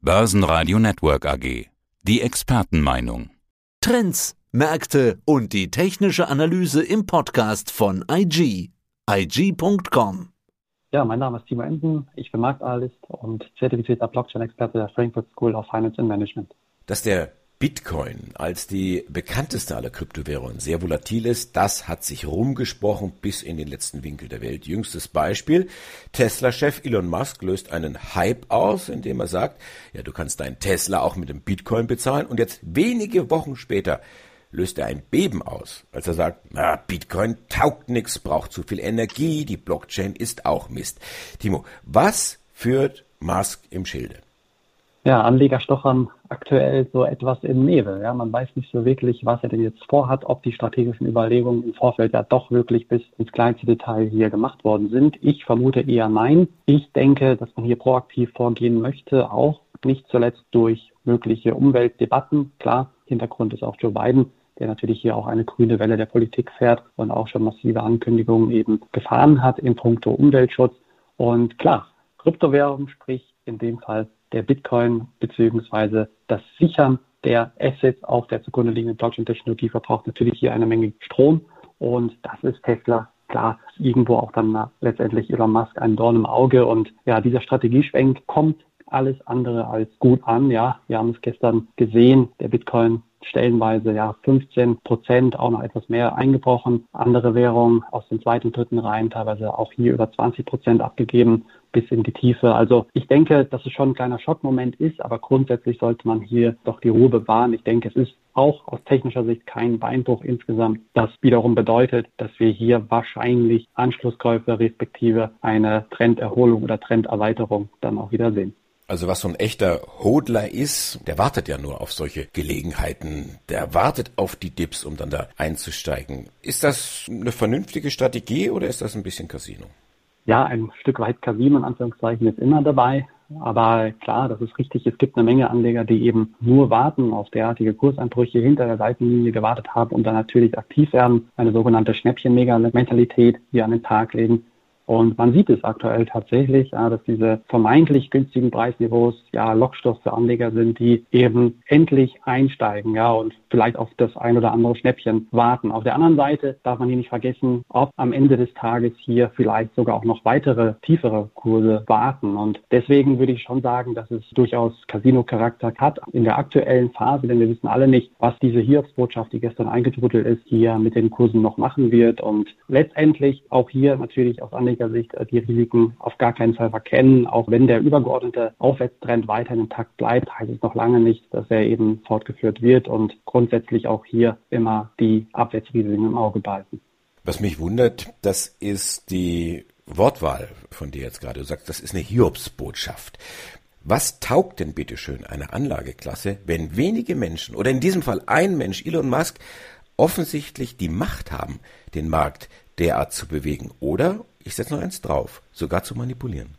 Börsenradio Network AG. Die Expertenmeinung. Trends, Märkte und die technische Analyse im Podcast von IG. IG.com. Ja, mein Name ist Timo Emden. Ich bin Marktanalyst und zertifizierter Blockchain-Experte der Frankfurt School of Finance and Management. Dass der Bitcoin als die bekannteste aller Kryptowährungen sehr volatil ist, das hat sich rumgesprochen bis in den letzten Winkel der Welt. Jüngstes Beispiel, Tesla-Chef Elon Musk löst einen Hype aus, indem er sagt, ja, du kannst deinen Tesla auch mit dem Bitcoin bezahlen und jetzt wenige Wochen später löst er ein Beben aus, als er sagt, na, Bitcoin taugt nix, braucht zu viel Energie, die Blockchain ist auch Mist. Timo, was führt Musk im Schilde? Ja, Anleger stochern aktuell so etwas im Nebel. Ja, man weiß nicht so wirklich, was er denn jetzt vorhat, ob die strategischen Überlegungen im Vorfeld ja doch wirklich bis ins kleinste Detail hier gemacht worden sind. Ich vermute eher nein. Ich denke, dass man hier proaktiv vorgehen möchte, auch nicht zuletzt durch mögliche Umweltdebatten. Klar, Hintergrund ist auch Joe Biden, der natürlich hier auch eine grüne Welle der Politik fährt und auch schon massive Ankündigungen eben gefahren hat in puncto Umweltschutz. Und klar, Kryptowährung, sprich in dem Fall der Bitcoin beziehungsweise das Sichern der Assets auf der zugrunde liegenden Blockchain-Technologie verbraucht natürlich hier eine Menge Strom. Und das ist Tesla. Klar irgendwo auch dann letztendlich Elon Musk ein Dorn im Auge. Und ja, dieser Strategieschwenk kommt alles andere als gut an. Ja, wir haben es gestern gesehen. Der Bitcoin stellenweise ja 15 Prozent, auch noch etwas mehr eingebrochen. Andere Währungen aus den zweiten dritten Reihen teilweise auch hier über 20 Prozent abgegeben bis in die Tiefe. Also ich denke, dass es schon ein kleiner Schockmoment ist, aber grundsätzlich sollte man hier doch die Ruhe bewahren. Ich denke, es ist auch aus technischer Sicht kein Beinbruch insgesamt. Das wiederum bedeutet, dass wir hier wahrscheinlich Anschlusskäufe respektive eine Trenderholung oder Trenderweiterung dann auch wieder sehen. Also was so ein echter Hodler ist, der wartet ja nur auf solche Gelegenheiten. Der wartet auf die Dips, um dann da einzusteigen. Ist das eine vernünftige Strategie oder ist das ein bisschen Casino? Ja, ein Stück weit Casino in Anführungszeichen ist immer dabei. Aber klar, das ist richtig. Es gibt eine Menge Anleger, die eben nur warten, auf derartige Kurseinbrüche hinter der Seitenlinie gewartet haben und dann natürlich aktiv werden. Eine sogenannte Schnäppchen-Mentalität hier an den Tag legen. Und man sieht es aktuell tatsächlich, ja, dass diese vermeintlich günstigen Preisniveaus ja Lockstoff für Anleger sind, die eben endlich einsteigen, ja, und vielleicht auf das ein oder andere Schnäppchen warten. Auf der anderen Seite darf man hier nicht vergessen, ob am Ende des Tages hier vielleicht sogar auch noch weitere tiefere Kurse warten. Und deswegen würde ich schon sagen, dass es durchaus Casino-Charakter hat in der aktuellen Phase, denn wir wissen alle nicht, was diese Hiobsbotschaft, die gestern eingetrudelt ist, hier mit den Kursen noch machen wird. Und letztendlich auch hier natürlich aus Anleger Sicht äh, die Risiken auf gar keinen Fall verkennen. Auch wenn der übergeordnete Aufwärtstrend weiterhin intakt bleibt, heißt es noch lange nicht, dass er eben fortgeführt wird und grundsätzlich auch hier immer die Abwärtsrisiken im Auge behalten. Was mich wundert, das ist die Wortwahl von dir jetzt gerade. Du sagst, das ist eine Hiobsbotschaft. Was taugt denn bitteschön eine Anlageklasse, wenn wenige Menschen oder in diesem Fall ein Mensch, Elon Musk, offensichtlich die Macht haben, den Markt derart zu bewegen oder ich setze noch eins drauf, sogar zu manipulieren.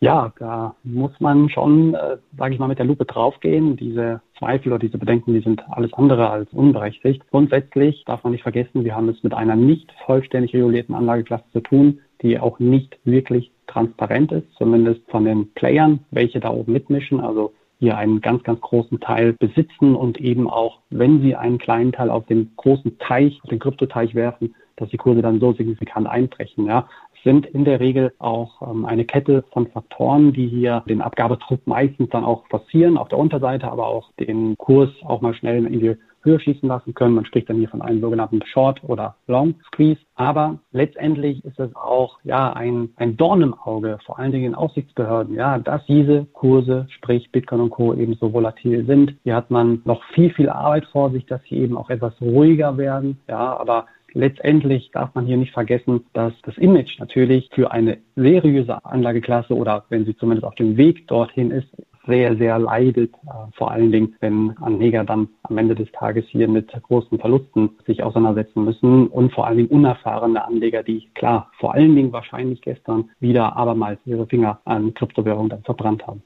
Ja, da muss man schon, äh, sage ich mal, mit der Lupe draufgehen. Diese Zweifel oder diese Bedenken, die sind alles andere als unberechtigt. Grundsätzlich darf man nicht vergessen, wir haben es mit einer nicht vollständig regulierten Anlageklasse zu tun, die auch nicht wirklich transparent ist, zumindest von den Playern, welche da oben mitmischen. Also hier einen ganz, ganz großen Teil besitzen und eben auch, wenn sie einen kleinen Teil auf den großen Teich, auf den Kryptoteich werfen, dass die Kurse dann so signifikant einbrechen. Ja. Sind in der Regel auch ähm, eine Kette von Faktoren, die hier den Abgabedruck meistens dann auch forcieren auf der Unterseite, aber auch den Kurs auch mal schnell in die Höhe schießen lassen können. Man spricht dann hier von einem sogenannten Short oder Long Squeeze. Aber letztendlich ist es auch ja ein, ein Dorn im Auge, vor allen Dingen in Aufsichtsbehörden, ja, dass diese Kurse, sprich Bitcoin und Co. eben so volatil sind. Hier hat man noch viel, viel Arbeit vor sich, dass sie eben auch etwas ruhiger werden. Ja, aber letztendlich darf man hier nicht vergessen, dass das Image natürlich für eine seriöse Anlageklasse oder wenn sie zumindest auf dem Weg dorthin ist, sehr, sehr leidet. Äh, vor allen Dingen, wenn Anleger dann am Ende des Tages hier mit großen Verlusten sich auseinandersetzen müssen und vor allen Dingen unerfahrene Anleger, die klar, vor allen Dingen wahrscheinlich gestern wieder abermals ihre Finger an Kryptowährungen dann verbrannt haben.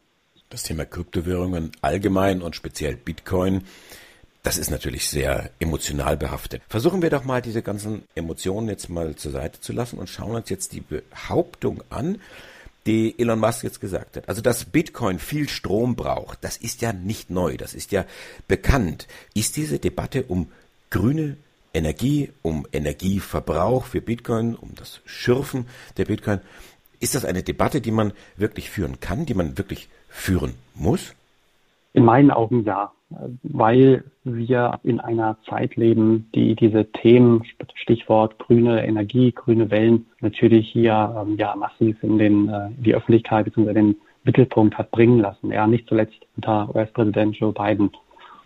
Das Thema Kryptowährungen allgemein und speziell Bitcoin das ist natürlich sehr emotional behaftet. Versuchen wir doch mal diese ganzen Emotionen jetzt mal zur Seite zu lassen und schauen uns jetzt die Behauptung an, die Elon Musk jetzt gesagt hat. Also, dass Bitcoin viel Strom braucht, das ist ja nicht neu, das ist ja bekannt. Ist diese Debatte um grüne Energie, um Energieverbrauch für Bitcoin, um das Schürfen der Bitcoin, ist das eine Debatte, die man wirklich führen kann, die man wirklich führen muss? In meinen Augen ja, weil wir in einer Zeit leben, die diese Themen, Stichwort grüne Energie, grüne Wellen, natürlich hier ähm, ja massiv in den äh, die Öffentlichkeit bzw. den Mittelpunkt hat bringen lassen. Ja, nicht zuletzt unter US-Präsident Joe Biden.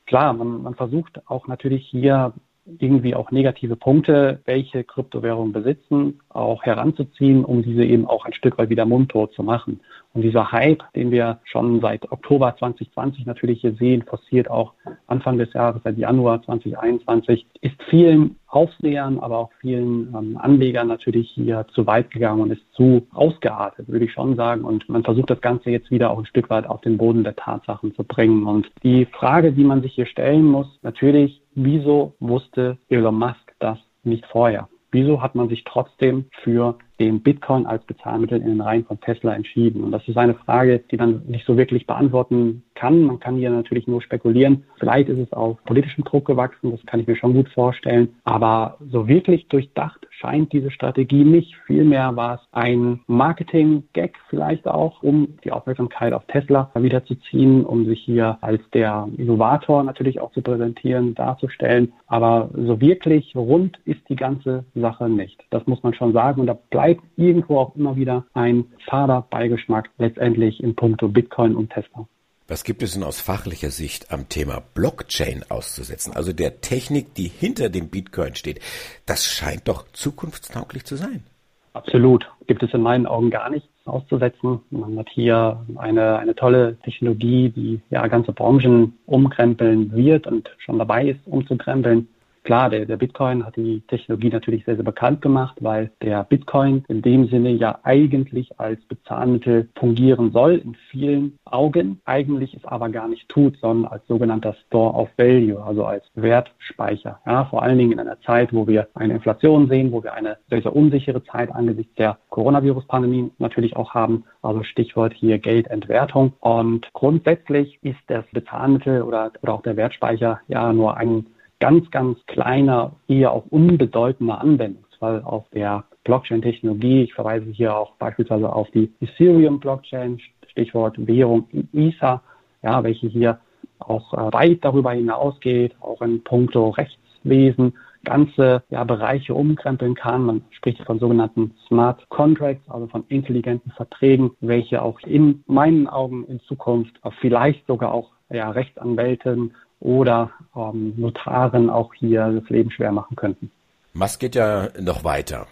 Klar, man, man versucht auch natürlich hier irgendwie auch negative Punkte, welche Kryptowährungen besitzen, auch heranzuziehen, um diese eben auch ein Stück weit wieder mundtot zu machen. Und dieser Hype, den wir schon seit Oktober 2020 natürlich hier sehen, forciert auch Anfang des Jahres, seit Januar 2021, ist vielen Aufsehern, aber auch vielen ähm, Anlegern natürlich hier zu weit gegangen und ist zu ausgeartet, würde ich schon sagen. Und man versucht das Ganze jetzt wieder auch ein Stück weit auf den Boden der Tatsachen zu bringen. Und die Frage, die man sich hier stellen muss, natürlich, wieso wusste Elon Musk das nicht vorher? Wieso hat man sich trotzdem für den Bitcoin als Bezahlmittel in den Reihen von Tesla entschieden? Und das ist eine Frage, die man nicht so wirklich beantworten kann. Man kann hier natürlich nur spekulieren. Vielleicht ist es auf politischem Druck gewachsen, das kann ich mir schon gut vorstellen. Aber so wirklich durchdacht scheint diese Strategie nicht. Vielmehr war es ein Marketing-Gag vielleicht auch, um die Aufmerksamkeit auf Tesla wiederzuziehen, um sich hier als der Innovator natürlich auch zu präsentieren, darzustellen. Aber so wirklich rund ist die ganze Sache nicht. Das muss man schon sagen. Und da bleibt irgendwo auch immer wieder ein fader Beigeschmack letztendlich in puncto Bitcoin und Tesla. Was gibt es denn aus fachlicher Sicht am Thema Blockchain auszusetzen? Also der Technik, die hinter dem Bitcoin steht. Das scheint doch zukunftstauglich zu sein. Absolut. Gibt es in meinen Augen gar nichts auszusetzen. Man hat hier eine, eine tolle Technologie, die ja ganze Branchen umkrempeln wird und schon dabei ist, umzukrempeln. Klar, der, der Bitcoin hat die Technologie natürlich sehr, sehr bekannt gemacht, weil der Bitcoin in dem Sinne ja eigentlich als Bezahlmittel fungieren soll, in vielen Augen, eigentlich es aber gar nicht tut, sondern als sogenannter Store of Value, also als Wertspeicher. Ja, vor allen Dingen in einer Zeit, wo wir eine Inflation sehen, wo wir eine sehr unsichere Zeit angesichts der Coronavirus-Pandemie natürlich auch haben. Also Stichwort hier Geldentwertung. Und grundsätzlich ist das Bezahlmittel oder, oder auch der Wertspeicher ja nur ein ganz, ganz kleiner, eher auch unbedeutender Anwendungsfall auf der Blockchain-Technologie. Ich verweise hier auch beispielsweise auf die Ethereum-Blockchain, Stichwort Währung ISA, ja, welche hier auch äh, weit darüber hinausgeht, auch in puncto Rechtswesen ganze ja, Bereiche umkrempeln kann. Man spricht von sogenannten Smart Contracts, also von intelligenten Verträgen, welche auch in meinen Augen in Zukunft vielleicht sogar auch ja, Rechtsanwälten oder ähm, Notaren auch hier das Leben schwer machen könnten. Musk geht ja noch weiter.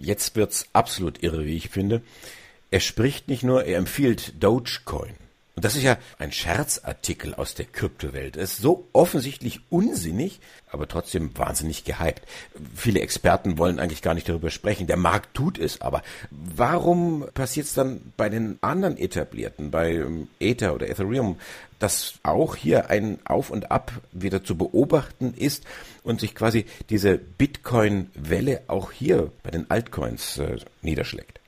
Jetzt wird's absolut irre, wie ich finde. Er spricht nicht nur, er empfiehlt Dogecoin. Und das ist ja ein Scherzartikel aus der Kryptowelt. Er ist so offensichtlich unsinnig, aber trotzdem wahnsinnig gehypt. Viele Experten wollen eigentlich gar nicht darüber sprechen. Der Markt tut es aber. Warum passiert es dann bei den anderen etablierten, bei ähm, Ether oder Ethereum, dass auch hier ein Auf und Ab wieder zu beobachten ist und sich quasi diese Bitcoin-Welle auch hier bei den Altcoins äh, niederschlägt?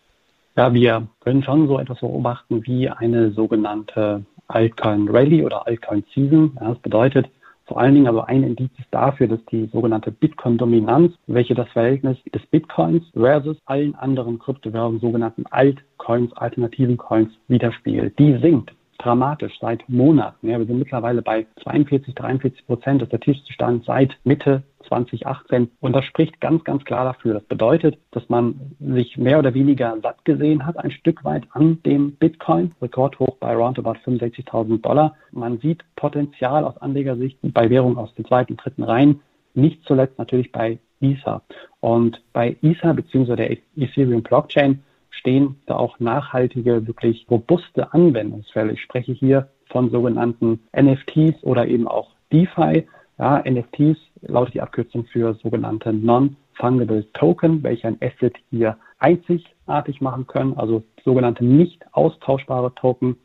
Ja, wir können schon so etwas beobachten wie eine sogenannte Altcoin Rally oder Altcoin Season. Ja, das bedeutet vor allen Dingen aber ein Indiz ist dafür, dass die sogenannte Bitcoin-Dominanz, welche das Verhältnis des Bitcoins versus allen anderen Kryptowährungen, sogenannten Altcoins, alternativen Coins widerspiegelt. Die sinkt dramatisch seit Monaten. Ja, wir sind mittlerweile bei 42, 43 Prozent. Das ist der tiefste Stand seit Mitte 2018. Und das spricht ganz, ganz klar dafür. Das bedeutet, dass man sich mehr oder weniger satt gesehen hat, ein Stück weit an dem Bitcoin. Rekordhoch bei roundabout 65.000 Dollar. Man sieht Potenzial aus Anlegersicht bei Währungen aus den zweiten, dritten Reihen. Nicht zuletzt natürlich bei Ether. Und bei Ether bzw. der Ethereum Blockchain stehen da auch nachhaltige, wirklich robuste Anwendungsfälle. Ich spreche hier von sogenannten NFTs oder eben auch DeFi. Ja, NFTs lautet die Abkürzung für sogenannte Non-Fungible Token, welche ein Asset hier einzigartig machen können, also sogenannte nicht austauschbare Token.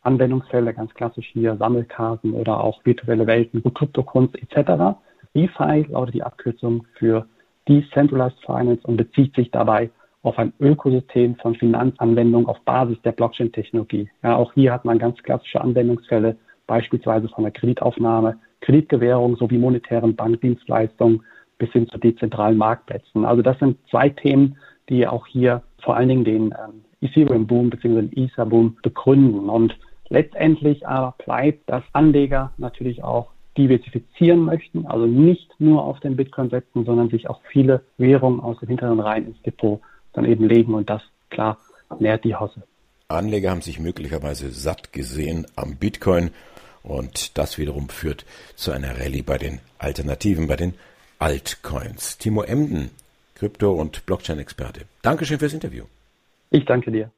Anwendungsfälle ganz klassisch hier Sammelkarten oder auch virtuelle Welten, Kryptokunst etc. DeFi lautet die Abkürzung für Decentralized Finance und bezieht sich dabei auf ein Ökosystem von Finanzanwendungen auf Basis der Blockchain-Technologie. Ja, auch hier hat man ganz klassische Anwendungsfälle, beispielsweise von der Kreditaufnahme, Kreditgewährung sowie monetären Bankdienstleistungen bis hin zu dezentralen Marktplätzen. Also das sind zwei Themen, die auch hier vor allen Dingen den ähm, Ethereum-Boom bzw. den Ether-Boom begründen. Und letztendlich aber bleibt, dass Anleger natürlich auch diversifizieren möchten, also nicht nur auf den Bitcoin setzen, sondern sich auch viele Währungen aus den hinteren Reihen ins Depot dann eben legen und das klar nährt die Hosse. Anleger haben sich möglicherweise satt gesehen am Bitcoin und das wiederum führt zu einer Rallye bei den Alternativen, bei den Altcoins. Timo Emden, Krypto- und Blockchain-Experte. Dankeschön fürs Interview. Ich danke dir.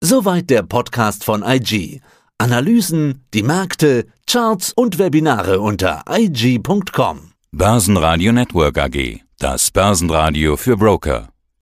Soweit der Podcast von IG. Analysen, die Märkte, Charts und Webinare unter IG.com. Börsenradio Network AG. Das Börsenradio für Broker.